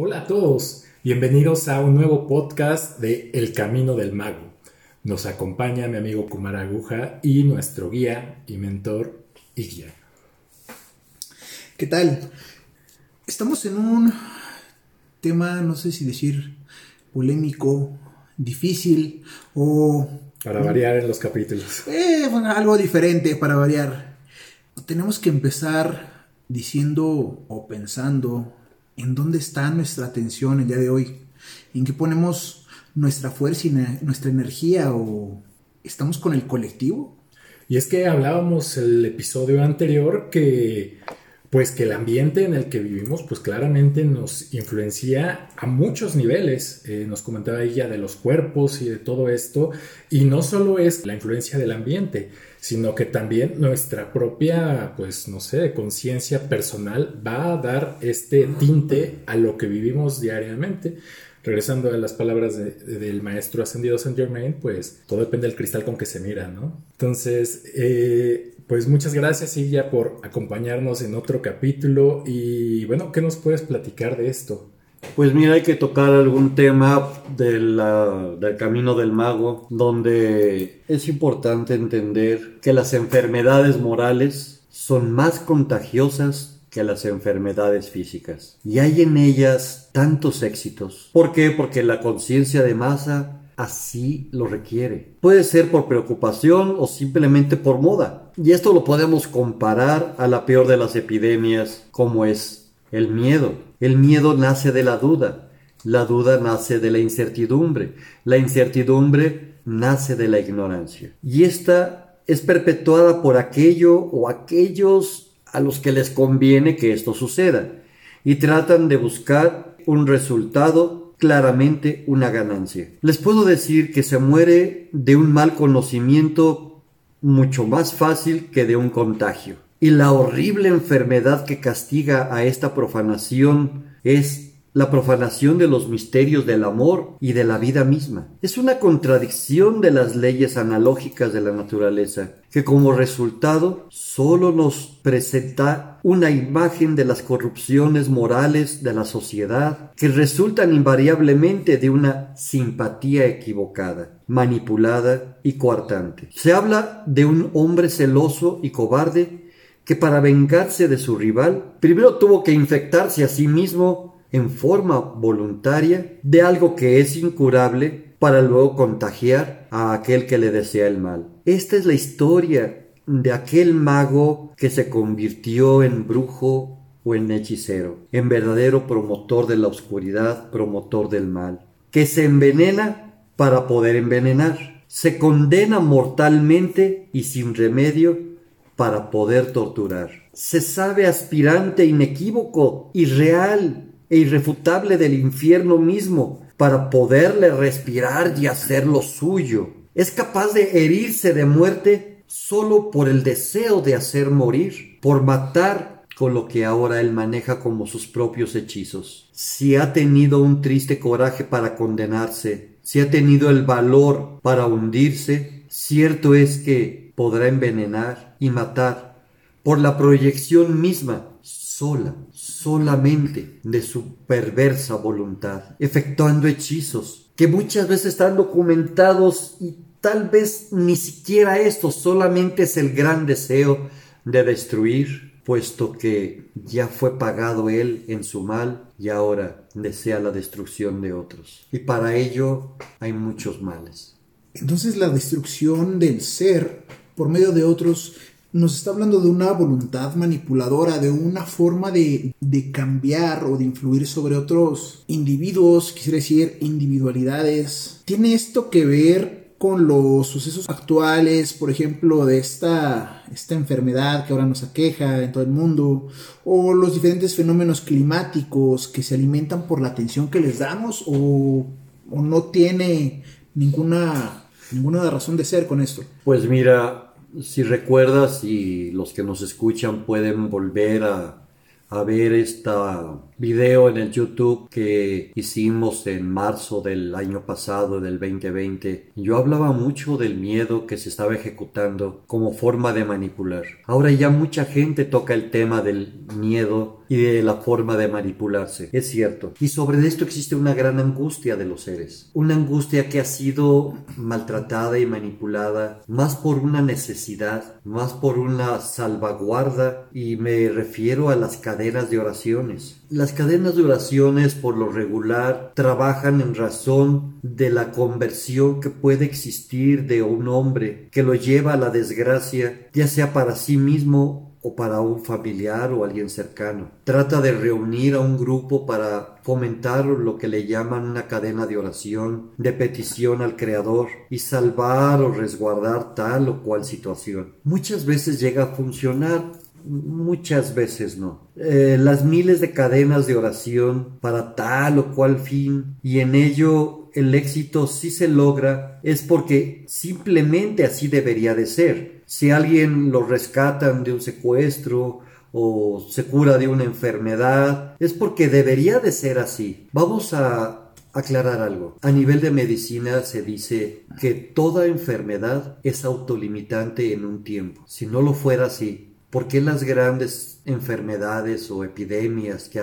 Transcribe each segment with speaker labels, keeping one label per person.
Speaker 1: Hola a todos, bienvenidos a un nuevo podcast de El Camino del Mago. Nos acompaña mi amigo Kumar Aguja y nuestro guía y mentor Igya.
Speaker 2: ¿Qué tal? Estamos en un tema, no sé si decir polémico, difícil o...
Speaker 1: Para variar en los capítulos.
Speaker 2: Eh, bueno, algo diferente para variar. Tenemos que empezar diciendo o pensando en dónde está nuestra atención el día de hoy, en qué ponemos nuestra fuerza y nuestra energía o estamos con el colectivo.
Speaker 1: Y es que hablábamos el episodio anterior que pues que el ambiente en el que vivimos pues claramente nos influencia a muchos niveles. Eh, nos comentaba ella de los cuerpos y de todo esto. Y no solo es la influencia del ambiente, sino que también nuestra propia, pues no sé, conciencia personal va a dar este tinte a lo que vivimos diariamente. Regresando a las palabras del maestro ascendido Saint Germain, pues todo depende del cristal con que se mira, ¿no? Entonces, eh, pues muchas gracias, Silvia, por acompañarnos en otro capítulo. Y bueno, ¿qué nos puedes platicar de esto?
Speaker 3: Pues mira, hay que tocar algún tema del camino del mago, donde es importante entender que las enfermedades morales son más contagiosas que las enfermedades físicas. Y hay en ellas tantos éxitos. ¿Por qué? Porque la conciencia de masa así lo requiere. Puede ser por preocupación o simplemente por moda. Y esto lo podemos comparar a la peor de las epidemias, como es el miedo. El miedo nace de la duda. La duda nace de la incertidumbre. La incertidumbre nace de la ignorancia. Y esta es perpetuada por aquello o aquellos a los que les conviene que esto suceda. Y tratan de buscar un resultado claramente una ganancia. Les puedo decir que se muere de un mal conocimiento mucho más fácil que de un contagio. Y la horrible enfermedad que castiga a esta profanación es la profanación de los misterios del amor y de la vida misma. Es una contradicción de las leyes analógicas de la naturaleza, que como resultado solo nos presenta una imagen de las corrupciones morales de la sociedad, que resultan invariablemente de una simpatía equivocada, manipulada y coartante. Se habla de un hombre celoso y cobarde que para vengarse de su rival, primero tuvo que infectarse a sí mismo en forma voluntaria de algo que es incurable para luego contagiar a aquel que le desea el mal. Esta es la historia de aquel mago que se convirtió en brujo o en hechicero, en verdadero promotor de la oscuridad, promotor del mal, que se envenena para poder envenenar, se condena mortalmente y sin remedio para poder torturar. Se sabe aspirante inequívoco y real e irrefutable del infierno mismo para poderle respirar y hacer lo suyo. Es capaz de herirse de muerte solo por el deseo de hacer morir, por matar con lo que ahora él maneja como sus propios hechizos. Si ha tenido un triste coraje para condenarse, si ha tenido el valor para hundirse, cierto es que podrá envenenar y matar por la proyección misma sola, solamente de su perversa voluntad, efectuando hechizos que muchas veces están documentados y tal vez ni siquiera esto solamente es el gran deseo de destruir, puesto que ya fue pagado él en su mal y ahora desea la destrucción de otros. Y para ello hay muchos males.
Speaker 2: Entonces la destrucción del ser por medio de otros nos está hablando de una voluntad manipuladora, de una forma de, cambiar o de influir sobre otros individuos, quisiera decir individualidades. ¿Tiene esto que ver con los sucesos actuales, por ejemplo, de esta, esta enfermedad que ahora nos aqueja en todo el mundo, o los diferentes fenómenos climáticos que se alimentan por la atención que les damos, o, o no tiene ninguna, ninguna razón de ser con esto?
Speaker 3: Pues mira, si recuerdas y los que nos escuchan pueden volver a, ver esta video en el YouTube que hicimos en marzo del año pasado, del 2020, yo hablaba mucho del miedo que se estaba ejecutando como forma de manipular. Ahora ya mucha gente toca el tema del miedo y de la forma de manipularse. Es cierto. Y sobre esto existe una gran angustia de los seres. Una angustia que ha sido maltratada y manipulada más por una necesidad, más por una salvaguarda y me refiero a las cadenas de oraciones. Las cadenas de oraciones por lo regular trabajan en razón de la conversión que puede existir de un hombre que lo lleva a la desgracia, ya sea para sí mismo o para un familiar o alguien cercano. Trata de reunir a un grupo para fomentar lo que le llaman una cadena de oración, de petición al Creador y salvar o resguardar tal o cual situación. Muchas veces llega a funcionar, muchas veces no. Eh, las miles de cadenas de oración para tal o cual fin y en ello el éxito sí se logra es porque simplemente así debería de ser. Si alguien lo rescatan de un secuestro o se cura de una enfermedad, es porque debería de ser así. Vamos a aclarar algo. A nivel de medicina se dice que toda enfermedad es autolimitante en un tiempo. Si no lo fuera así, ¿por qué las grandes enfermedades o epidemias que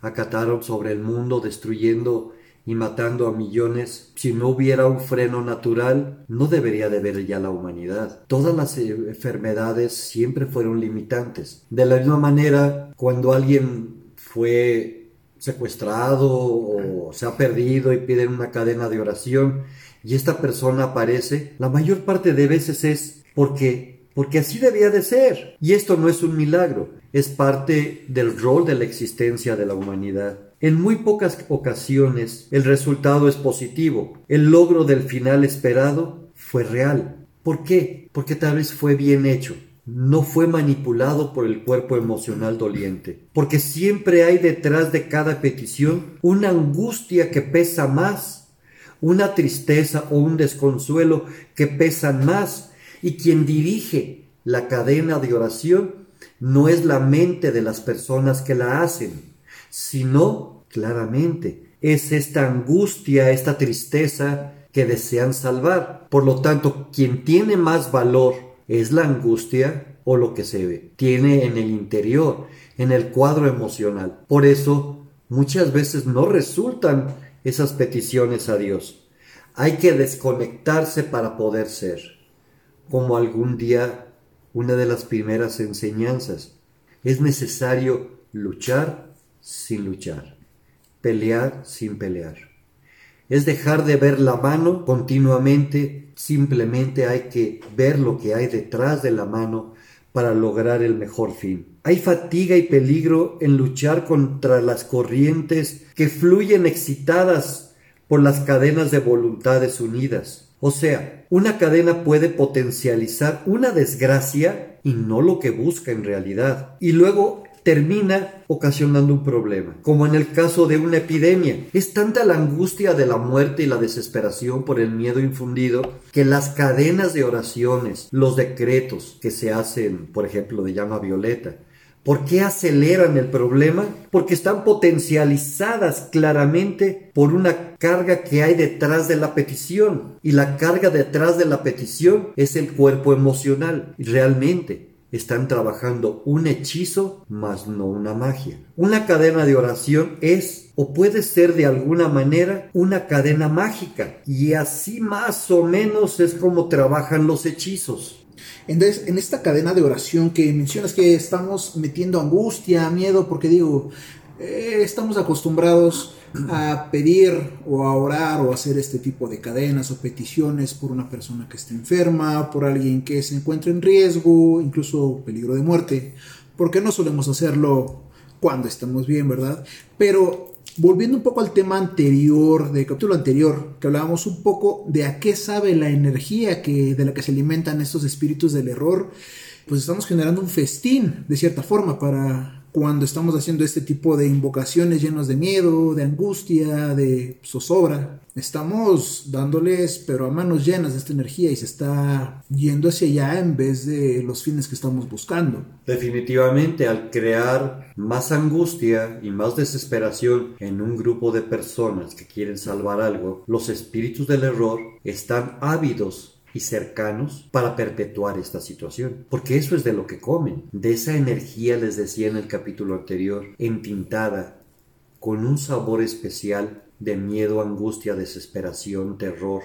Speaker 3: acataron sobre el mundo destruyendo y matando a millones, si no hubiera un freno natural, no debería de haber ya la humanidad. Todas las eh, enfermedades siempre fueron limitantes. De la misma manera, cuando alguien fue secuestrado o se ha perdido y piden una cadena de oración y esta persona aparece, la mayor parte de veces es porque porque así debía de ser. Y esto no es un milagro, es parte del rol de la existencia de la humanidad. En muy pocas ocasiones el resultado es positivo. El logro del final esperado fue real. ¿Por qué? Porque tal vez fue bien hecho. No fue manipulado por el cuerpo emocional doliente. Porque siempre hay detrás de cada petición una angustia que pesa más, una tristeza o un desconsuelo que pesan más. Y quien dirige la cadena de oración no es la mente de las personas que la hacen, sino claramente. Es esta angustia, esta tristeza que desean salvar. Por lo tanto, quien tiene más valor es la angustia o lo que se ve. Tiene en el interior, en el cuadro emocional. Por eso, muchas veces no resultan esas peticiones a Dios. Hay que desconectarse para poder ser. Como algún día una de las primeras enseñanzas. Es necesario luchar sin luchar pelear sin pelear. Es dejar de ver la mano continuamente, simplemente hay que ver lo que hay detrás de la mano para lograr el mejor fin. Hay fatiga y peligro en luchar contra las corrientes que fluyen excitadas por las cadenas de voluntades unidas. O sea, una cadena puede potencializar una desgracia y no lo que busca en realidad. Y luego termina ocasionando un problema, como en el caso de una epidemia. Es tanta la angustia de la muerte y la desesperación por el miedo infundido que las cadenas de oraciones, los decretos que se hacen, por ejemplo, de llama violeta, ¿Por qué aceleran el problema? Porque están potencializadas claramente por una carga que hay detrás de la petición. Y la carga detrás de la petición es el cuerpo emocional. Realmente, están trabajando un hechizo, más no una magia. Una cadena de oración es o puede ser de alguna manera una cadena mágica y así más o menos es como trabajan los hechizos.
Speaker 2: Entonces, en esta cadena de oración que mencionas que estamos metiendo angustia, miedo, porque digo, eh, estamos acostumbrados a pedir o a orar o hacer este tipo de cadenas o peticiones por una persona que esté enferma, por alguien que se encuentre en riesgo, incluso peligro de muerte, porque no solemos hacerlo cuando estamos bien, ¿verdad? Pero volviendo un poco al tema anterior, del capítulo anterior, que hablábamos un poco de a qué sabe la energía que, de la que se alimentan estos espíritus del error, pues estamos generando un festín, de cierta forma, para cuando estamos haciendo este tipo de invocaciones llenos de miedo, de angustia, de zozobra. Estamos dándoles, pero a manos llenas de esta energía y se está yendo hacia allá en vez de los fines que estamos buscando.
Speaker 3: Definitivamente, al crear más angustia y más desesperación en un grupo de personas que quieren salvar algo, los espíritus del error están ávidos y cercanos para perpetuar esta situación. Porque eso es de lo que comen. De esa energía, les decía en el capítulo anterior, entintada, con un sabor especial de miedo, angustia, desesperación, terror.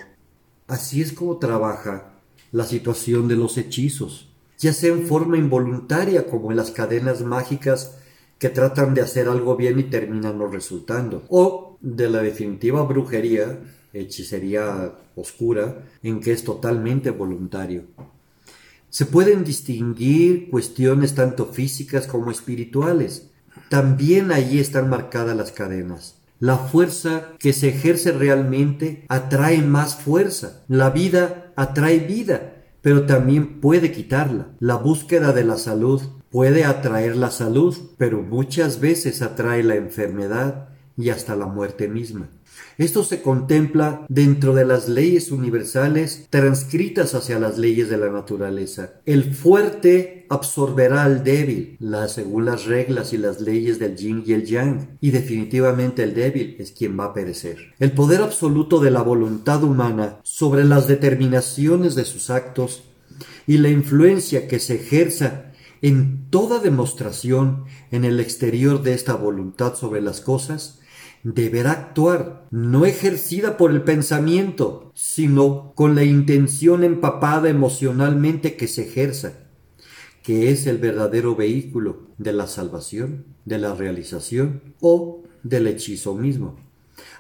Speaker 3: Así es como trabaja la situación de los hechizos, ya sea en forma involuntaria como en las cadenas mágicas que tratan de hacer algo bien y terminan no resultando, o de la definitiva brujería hechicería oscura, en que es totalmente voluntario. Se pueden distinguir cuestiones tanto físicas como espirituales. También allí están marcadas las cadenas. La fuerza que se ejerce realmente atrae más fuerza. La vida atrae vida, pero también puede quitarla. La búsqueda de la salud puede atraer la salud, pero muchas veces atrae la enfermedad y hasta la muerte misma. Esto se contempla dentro de las leyes universales transcritas hacia las leyes de la naturaleza. El fuerte absorberá al débil, según las reglas y las leyes del yin y el yang, y definitivamente el débil es quien va a perecer. El poder absoluto de la voluntad humana sobre las determinaciones de sus actos y la influencia que se ejerza en toda demostración en el exterior de esta voluntad sobre las cosas deberá actuar, no ejercida por el pensamiento, sino con la intención empapada emocionalmente que se ejerza, que es el verdadero vehículo de la salvación, de la realización o del hechizo mismo.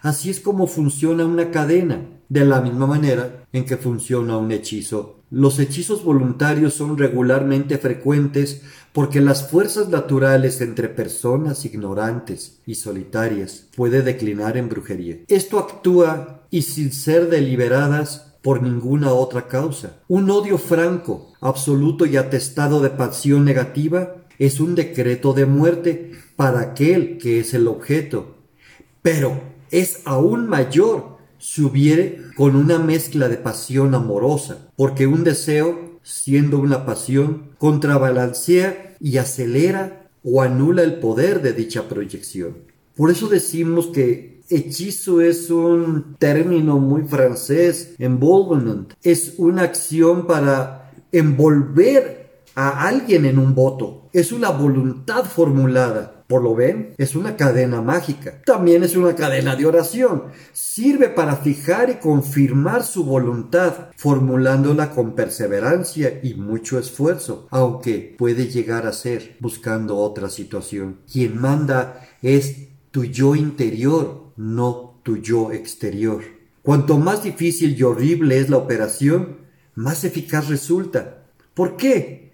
Speaker 3: Así es como funciona una cadena, de la misma manera en que funciona un hechizo. Los hechizos voluntarios son regularmente frecuentes porque las fuerzas naturales entre personas ignorantes y solitarias puede declinar en brujería. Esto actúa y sin ser deliberadas por ninguna otra causa. Un odio franco, absoluto y atestado de pasión negativa es un decreto de muerte para aquel que es el objeto. Pero es aún mayor si hubiere con una mezcla de pasión amorosa, porque un deseo, siendo una pasión, contrabalancea y acelera o anula el poder de dicha proyección. Por eso decimos que hechizo es un término muy francés, envolvement, es una acción para envolver a alguien en un voto, es una voluntad formulada. Por lo ven, es una cadena mágica. También es una cadena de oración. Sirve para fijar y confirmar su voluntad, formulándola con perseverancia y mucho esfuerzo, aunque puede llegar a ser buscando otra situación. Quien manda es tu yo interior, no tu yo exterior. Cuanto más difícil y horrible es la operación, más eficaz resulta. ¿Por qué?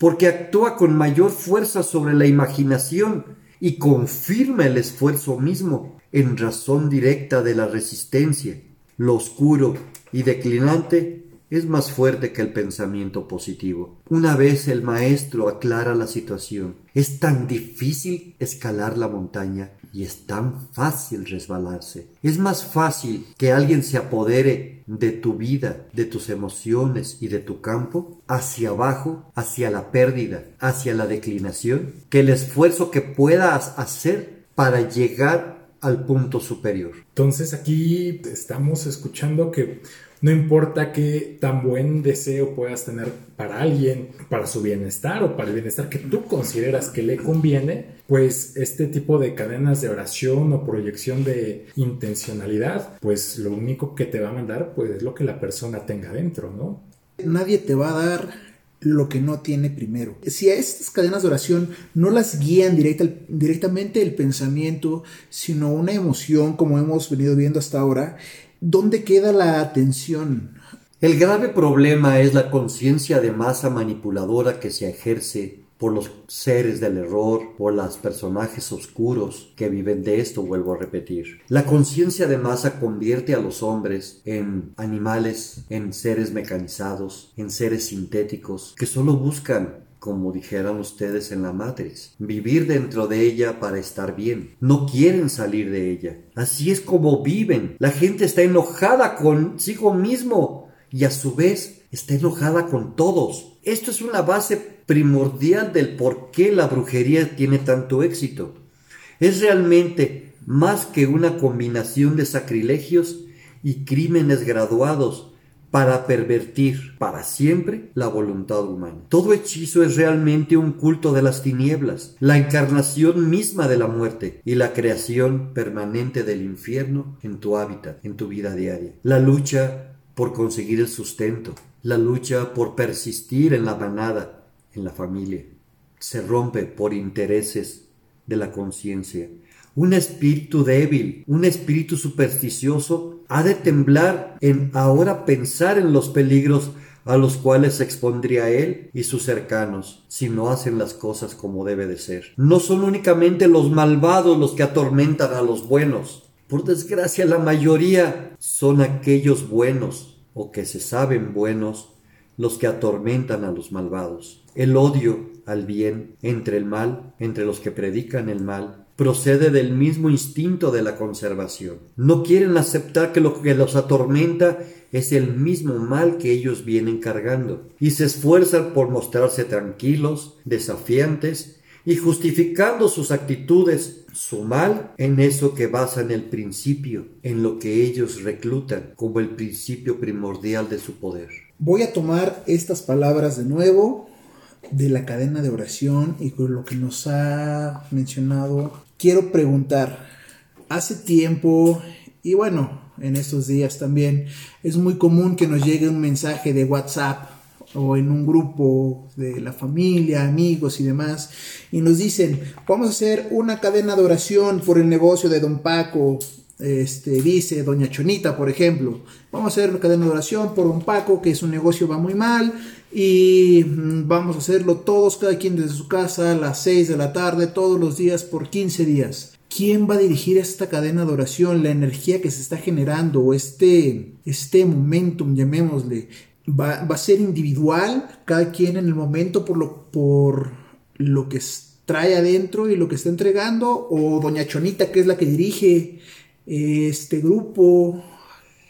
Speaker 3: Porque actúa con mayor fuerza sobre la imaginación y confirma el esfuerzo mismo en razón directa de la resistencia. Lo oscuro y declinante es más fuerte que el pensamiento positivo. Una vez el maestro aclara la situación, es tan difícil escalar la montaña y es tan fácil resbalarse. Es más fácil que alguien se apodere de tu vida, de tus emociones y de tu campo hacia abajo, hacia la pérdida, hacia la declinación, que el esfuerzo que puedas hacer para llegar al punto superior.
Speaker 1: Entonces aquí estamos escuchando que no importa qué tan buen deseo puedas tener para alguien, para su bienestar o para el bienestar que tú consideras que le conviene, pues este tipo de cadenas de oración o proyección de intencionalidad, pues lo único que te va a mandar pues es lo que la persona tenga dentro, ¿no?
Speaker 2: Nadie te va a dar lo que no tiene primero. Si a estas cadenas de oración no las guían directamente el pensamiento, sino una emoción como hemos venido viendo hasta ahora, ¿Dónde queda la atención?
Speaker 3: El grave problema es la conciencia de masa manipuladora que se ejerce por los seres del error, por los personajes oscuros que viven de esto, vuelvo a repetir. La conciencia de masa convierte a los hombres en animales, en seres mecanizados, en seres sintéticos, que solo buscan como dijeran ustedes en la Matrix, vivir dentro de ella para estar bien. No quieren salir de ella. Así es como viven. La gente está enojada consigo mismo y a su vez está enojada con todos. Esto es una base primordial del por qué la brujería tiene tanto éxito. Es realmente más que una combinación de sacrilegios y crímenes graduados para pervertir para siempre la voluntad humana. Todo hechizo es realmente un culto de las tinieblas, la encarnación misma de la muerte y la creación permanente del infierno en tu hábitat, en tu vida diaria. La lucha por conseguir el sustento, la lucha por persistir en la manada, en la familia, se rompe por intereses de la conciencia. Un espíritu débil, un espíritu supersticioso, ha de temblar en ahora pensar en los peligros a los cuales se expondría él y sus cercanos si no hacen las cosas como debe de ser. No son únicamente los malvados los que atormentan a los buenos. Por desgracia la mayoría son aquellos buenos o que se saben buenos los que atormentan a los malvados. El odio al bien entre el mal, entre los que predican el mal, procede del mismo instinto de la conservación. No quieren aceptar que lo que los atormenta es el mismo mal que ellos vienen cargando, y se esfuerzan por mostrarse tranquilos, desafiantes, y justificando sus actitudes, su mal, en eso que basan el principio, en lo que ellos reclutan como el principio primordial de su poder.
Speaker 2: Voy a tomar estas palabras de nuevo de la cadena de oración y con lo que nos ha mencionado. Quiero preguntar, hace tiempo y bueno, en estos días también es muy común que nos llegue un mensaje de WhatsApp o en un grupo de la familia, amigos y demás, y nos dicen, vamos a hacer una cadena de oración por el negocio de don Paco, este, dice doña Chonita, por ejemplo, vamos a hacer una cadena de oración por don Paco, que su negocio va muy mal, y mm, vamos a hacerlo todos, cada quien desde su casa, a las 6 de la tarde, todos los días por 15 días. ¿Quién va a dirigir esta cadena de oración? La energía que se está generando o este, este momentum, llamémosle, va, va a ser individual, cada quien en el momento por lo, por lo que trae adentro y lo que está entregando, o doña Chonita, que es la que dirige este grupo,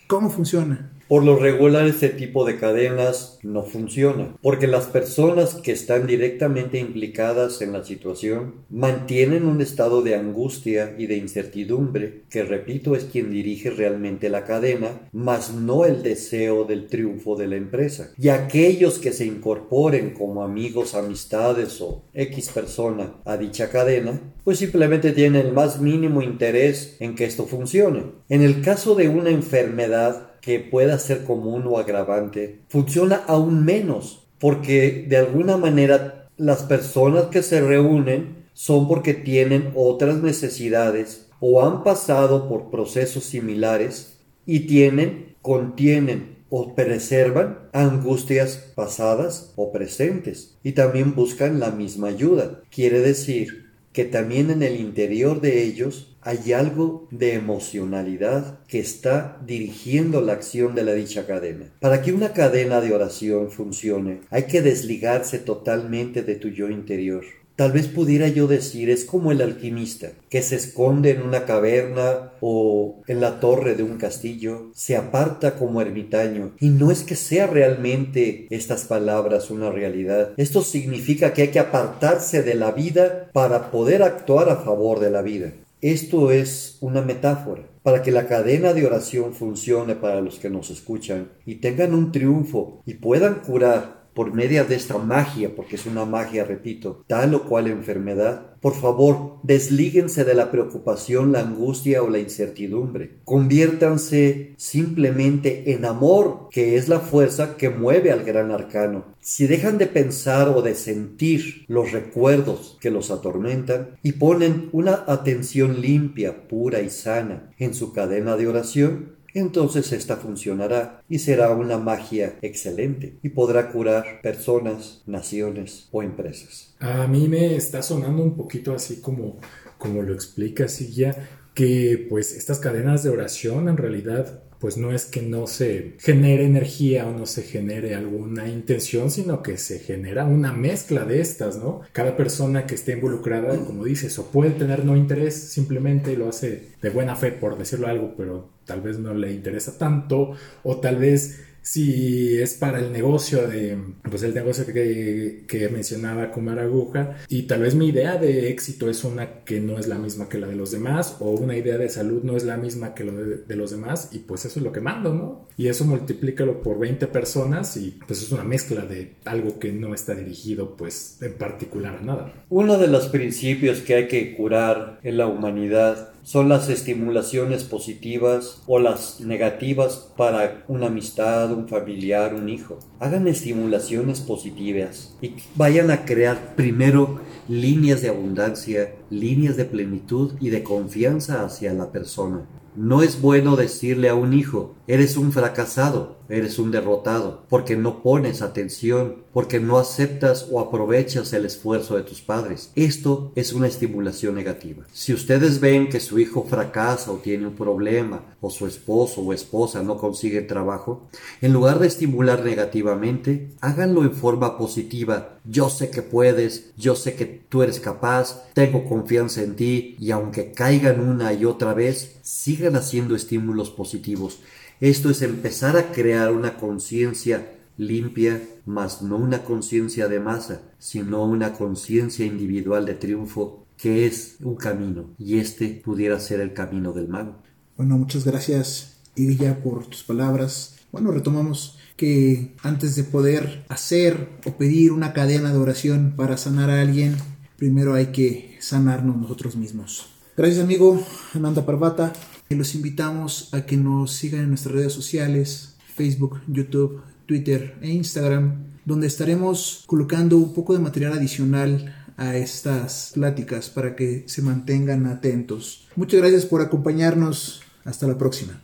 Speaker 2: ¿cómo funciona?
Speaker 3: Por lo regular este tipo de cadenas no funciona, porque las personas que están directamente implicadas en la situación mantienen un estado de angustia y de incertidumbre, que repito es quien dirige realmente la cadena, mas no el deseo del triunfo de la empresa. Y aquellos que se incorporen como amigos, amistades o X persona a dicha cadena, pues simplemente tienen el más mínimo interés en que esto funcione. En el caso de una enfermedad, que pueda ser común o agravante, funciona aún menos, porque de alguna manera las personas que se reúnen son porque tienen otras necesidades o han pasado por procesos similares y tienen, contienen o preservan angustias pasadas o presentes y también buscan la misma ayuda. Quiere decir que también en el interior de ellos hay algo de emocionalidad que está dirigiendo la acción de la dicha cadena. Para que una cadena de oración funcione, hay que desligarse totalmente de tu yo interior. Tal vez pudiera yo decir es como el alquimista que se esconde en una caverna o en la torre de un castillo, se aparta como ermitaño y no es que sea realmente estas palabras una realidad. Esto significa que hay que apartarse de la vida para poder actuar a favor de la vida. Esto es una metáfora para que la cadena de oración funcione para los que nos escuchan y tengan un triunfo y puedan curar por medio de esta magia, porque es una magia, repito, tal o cual enfermedad, por favor, deslíguense de la preocupación, la angustia o la incertidumbre. Conviértanse simplemente en amor, que es la fuerza que mueve al gran arcano. Si dejan de pensar o de sentir los recuerdos que los atormentan y ponen una atención limpia, pura y sana en su cadena de oración, entonces esta funcionará y será una magia excelente y podrá curar personas, naciones o empresas.
Speaker 1: A mí me está sonando un poquito así como, como lo explica ya que pues estas cadenas de oración en realidad pues no es que no se genere energía o no se genere alguna intención, sino que se genera una mezcla de estas, ¿no? Cada persona que esté involucrada, como dices, o puede tener no interés, simplemente lo hace de buena fe, por decirlo algo, pero tal vez no le interesa tanto, o tal vez si es para el negocio de, pues el negocio que, que mencionaba Kumar Aguja, y tal vez mi idea de éxito es una que no es la misma que la de los demás, o una idea de salud no es la misma que lo de, los demás, y pues eso es lo que mando, ¿no? Y eso multiplícalo por 20 personas y pues es una mezcla de algo que no está dirigido pues en particular a nada.
Speaker 3: Uno de los principios que hay que curar en la humanidad son las estimulaciones positivas o las negativas para una amistad, un familiar, un hijo. Hagan estimulaciones positivas y vayan a crear primero líneas de abundancia, líneas de plenitud y de confianza hacia la persona. No es bueno decirle a un hijo, eres un fracasado, eres un derrotado, porque no pones atención, porque no aceptas o aprovechas el esfuerzo de tus padres. Esto es una estimulación negativa. Si ustedes ven que su hijo fracasa o tiene un problema, o su esposo o esposa no consigue trabajo, en lugar de estimular negativamente, háganlo en forma positiva. Yo sé que puedes, yo sé que tú eres capaz, tengo confianza en ti, y aunque caigan una y otra vez, sigan haciendo estímulos positivos. Esto es empezar a crear una conciencia limpia, mas no una conciencia de masa, sino una conciencia individual de triunfo que es un camino y este pudiera ser el camino del mago.
Speaker 2: Bueno, muchas gracias Irya por tus palabras. Bueno, retomamos que antes de poder hacer o pedir una cadena de oración para sanar a alguien, primero hay que sanarnos nosotros mismos. Gracias amigo Ananda Parvata. Los invitamos a que nos sigan en nuestras redes sociales, Facebook, YouTube, Twitter e Instagram, donde estaremos colocando un poco de material adicional a estas pláticas para que se mantengan atentos. Muchas gracias por acompañarnos. Hasta la próxima.